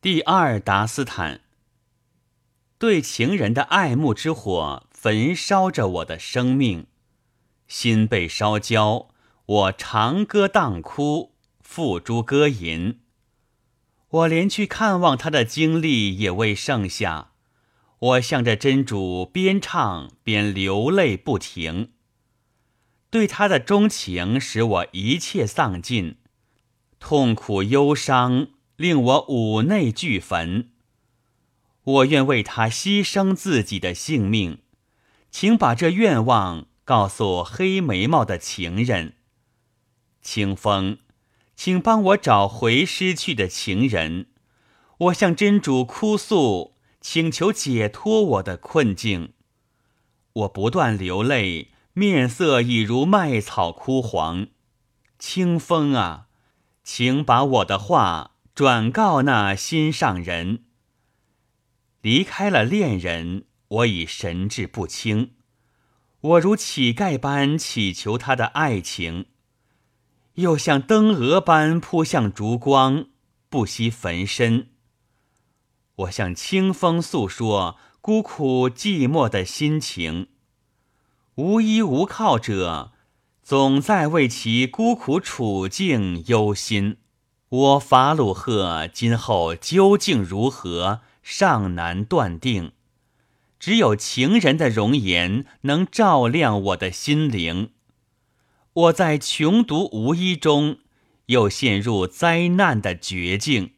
第二达斯坦，对情人的爱慕之火焚烧着我的生命，心被烧焦，我长歌当哭，付诸歌吟。我连去看望他的精力也未剩下，我向着真主边唱边流泪不停。对他的钟情使我一切丧尽，痛苦忧伤。令我五内俱焚。我愿为他牺牲自己的性命，请把这愿望告诉黑眉毛的情人。清风，请帮我找回失去的情人。我向真主哭诉，请求解脱我的困境。我不断流泪，面色已如麦草枯黄。清风啊，请把我的话。转告那心上人，离开了恋人，我已神志不清。我如乞丐般祈求他的爱情，又像灯蛾般扑向烛光，不惜焚身。我向清风诉说孤苦寂寞的心情，无依无靠者，总在为其孤苦处境忧心。我法鲁赫今后究竟如何，尚难断定。只有情人的容颜能照亮我的心灵。我在穷独无依中，又陷入灾难的绝境。